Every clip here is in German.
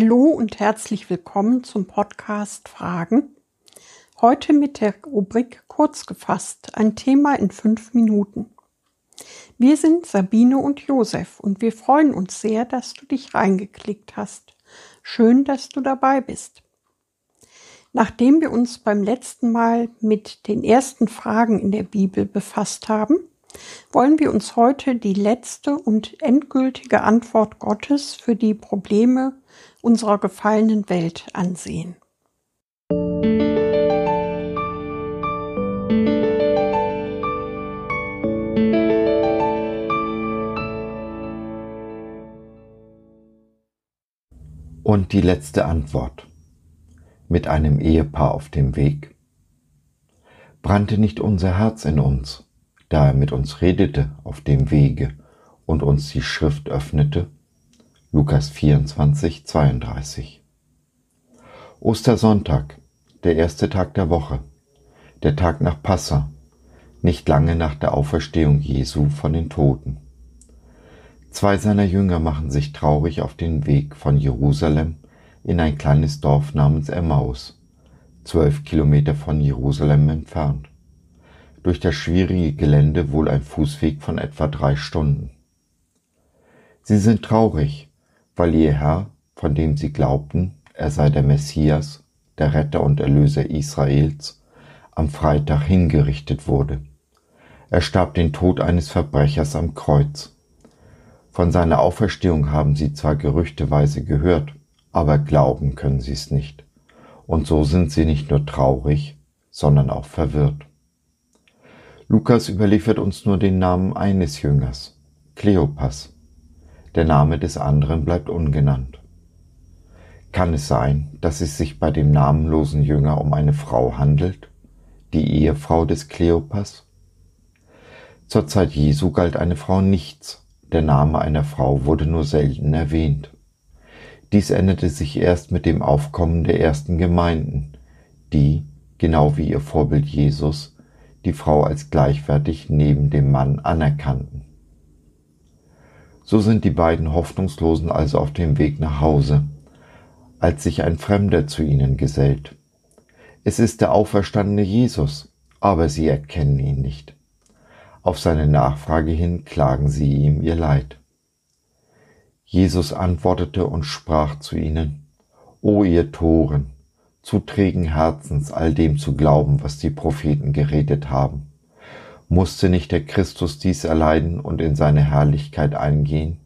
Hallo und herzlich willkommen zum Podcast Fragen. Heute mit der Rubrik Kurz gefasst, ein Thema in fünf Minuten. Wir sind Sabine und Josef und wir freuen uns sehr, dass du dich reingeklickt hast. Schön, dass du dabei bist. Nachdem wir uns beim letzten Mal mit den ersten Fragen in der Bibel befasst haben, wollen wir uns heute die letzte und endgültige Antwort Gottes für die Probleme unserer gefallenen Welt ansehen. Und die letzte Antwort. Mit einem Ehepaar auf dem Weg. Brannte nicht unser Herz in uns, da er mit uns redete auf dem Wege und uns die Schrift öffnete? Lukas 24, 32. Ostersonntag, der erste Tag der Woche, der Tag nach Passa, nicht lange nach der Auferstehung Jesu von den Toten. Zwei seiner Jünger machen sich traurig auf den Weg von Jerusalem in ein kleines Dorf namens Emmaus, zwölf Kilometer von Jerusalem entfernt. Durch das schwierige Gelände wohl ein Fußweg von etwa drei Stunden. Sie sind traurig, weil ihr Herr, von dem sie glaubten, er sei der Messias, der Retter und Erlöser Israels, am Freitag hingerichtet wurde. Er starb den Tod eines Verbrechers am Kreuz. Von seiner Auferstehung haben sie zwar gerüchteweise gehört, aber glauben können sie es nicht. Und so sind sie nicht nur traurig, sondern auch verwirrt. Lukas überliefert uns nur den Namen eines Jüngers, Kleopas. Der Name des anderen bleibt ungenannt. Kann es sein, dass es sich bei dem namenlosen Jünger um eine Frau handelt, die Ehefrau des Kleopas? Zur Zeit Jesu galt eine Frau nichts, der Name einer Frau wurde nur selten erwähnt. Dies änderte sich erst mit dem Aufkommen der ersten Gemeinden, die, genau wie ihr Vorbild Jesus, die Frau als gleichwertig neben dem Mann anerkannten. So sind die beiden Hoffnungslosen also auf dem Weg nach Hause, als sich ein Fremder zu ihnen gesellt. Es ist der auferstandene Jesus, aber sie erkennen ihn nicht. Auf seine Nachfrage hin klagen sie ihm ihr Leid. Jesus antwortete und sprach zu ihnen, O ihr Toren, zu trägen Herzens all dem zu glauben, was die Propheten geredet haben. Musste nicht der Christus dies erleiden und in seine Herrlichkeit eingehen?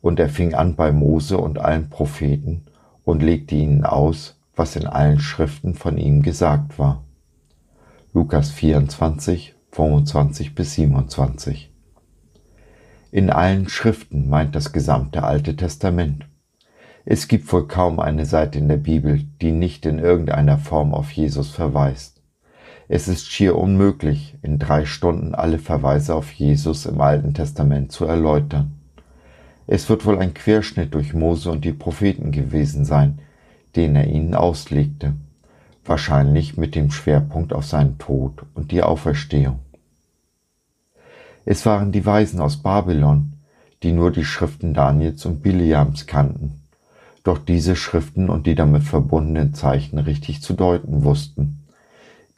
Und er fing an bei Mose und allen Propheten und legte ihnen aus, was in allen Schriften von ihm gesagt war. Lukas 24, 25 bis 27. In allen Schriften meint das gesamte Alte Testament. Es gibt wohl kaum eine Seite in der Bibel, die nicht in irgendeiner Form auf Jesus verweist. Es ist schier unmöglich, in drei Stunden alle Verweise auf Jesus im Alten Testament zu erläutern. Es wird wohl ein Querschnitt durch Mose und die Propheten gewesen sein, den er ihnen auslegte, wahrscheinlich mit dem Schwerpunkt auf seinen Tod und die Auferstehung. Es waren die Weisen aus Babylon, die nur die Schriften Daniels und Biliams kannten, doch diese Schriften und die damit verbundenen Zeichen richtig zu deuten wussten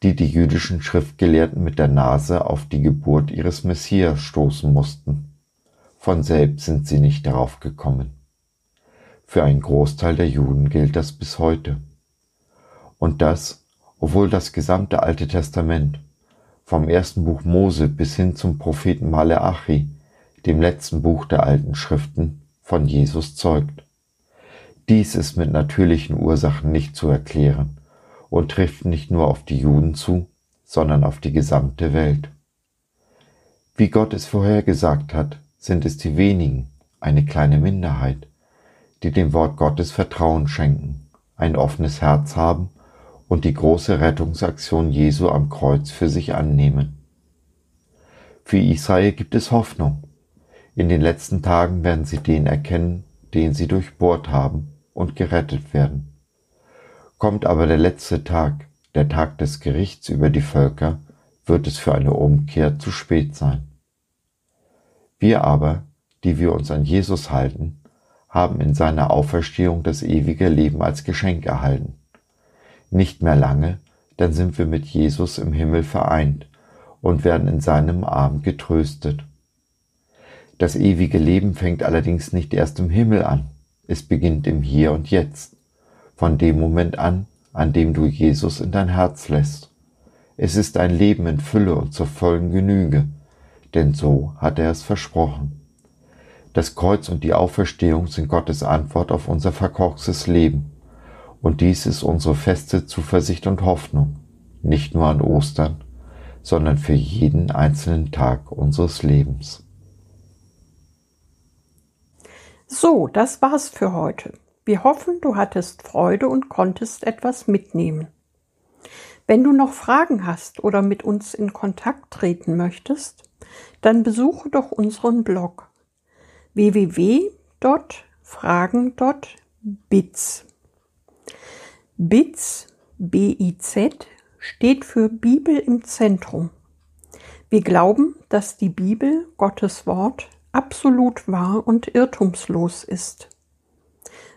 die die jüdischen Schriftgelehrten mit der Nase auf die Geburt ihres Messias stoßen mussten. Von selbst sind sie nicht darauf gekommen. Für einen Großteil der Juden gilt das bis heute. Und das, obwohl das gesamte Alte Testament, vom ersten Buch Mose bis hin zum Propheten Maleachi, dem letzten Buch der alten Schriften, von Jesus zeugt. Dies ist mit natürlichen Ursachen nicht zu erklären und trifft nicht nur auf die Juden zu, sondern auf die gesamte Welt. Wie Gott es vorhergesagt hat, sind es die wenigen, eine kleine Minderheit, die dem Wort Gottes Vertrauen schenken, ein offenes Herz haben und die große Rettungsaktion Jesu am Kreuz für sich annehmen. Für Israel gibt es Hoffnung. In den letzten Tagen werden sie den erkennen, den sie durchbohrt haben und gerettet werden. Kommt aber der letzte Tag, der Tag des Gerichts über die Völker, wird es für eine Umkehr zu spät sein. Wir aber, die wir uns an Jesus halten, haben in seiner Auferstehung das ewige Leben als Geschenk erhalten. Nicht mehr lange, dann sind wir mit Jesus im Himmel vereint und werden in seinem Arm getröstet. Das ewige Leben fängt allerdings nicht erst im Himmel an, es beginnt im Hier und Jetzt, von dem Moment an, an dem du Jesus in dein Herz lässt. Es ist ein Leben in Fülle und zur vollen Genüge, denn so hat er es versprochen. Das Kreuz und die Auferstehung sind Gottes Antwort auf unser verkorkstes Leben. Und dies ist unsere feste Zuversicht und Hoffnung, nicht nur an Ostern, sondern für jeden einzelnen Tag unseres Lebens. So, das war's für heute. Wir hoffen, du hattest Freude und konntest etwas mitnehmen. Wenn du noch Fragen hast oder mit uns in Kontakt treten möchtest, dann besuche doch unseren Blog www.fragen.biz. BIZ, B-I-Z, steht für Bibel im Zentrum. Wir glauben, dass die Bibel, Gottes Wort, absolut wahr und irrtumslos ist.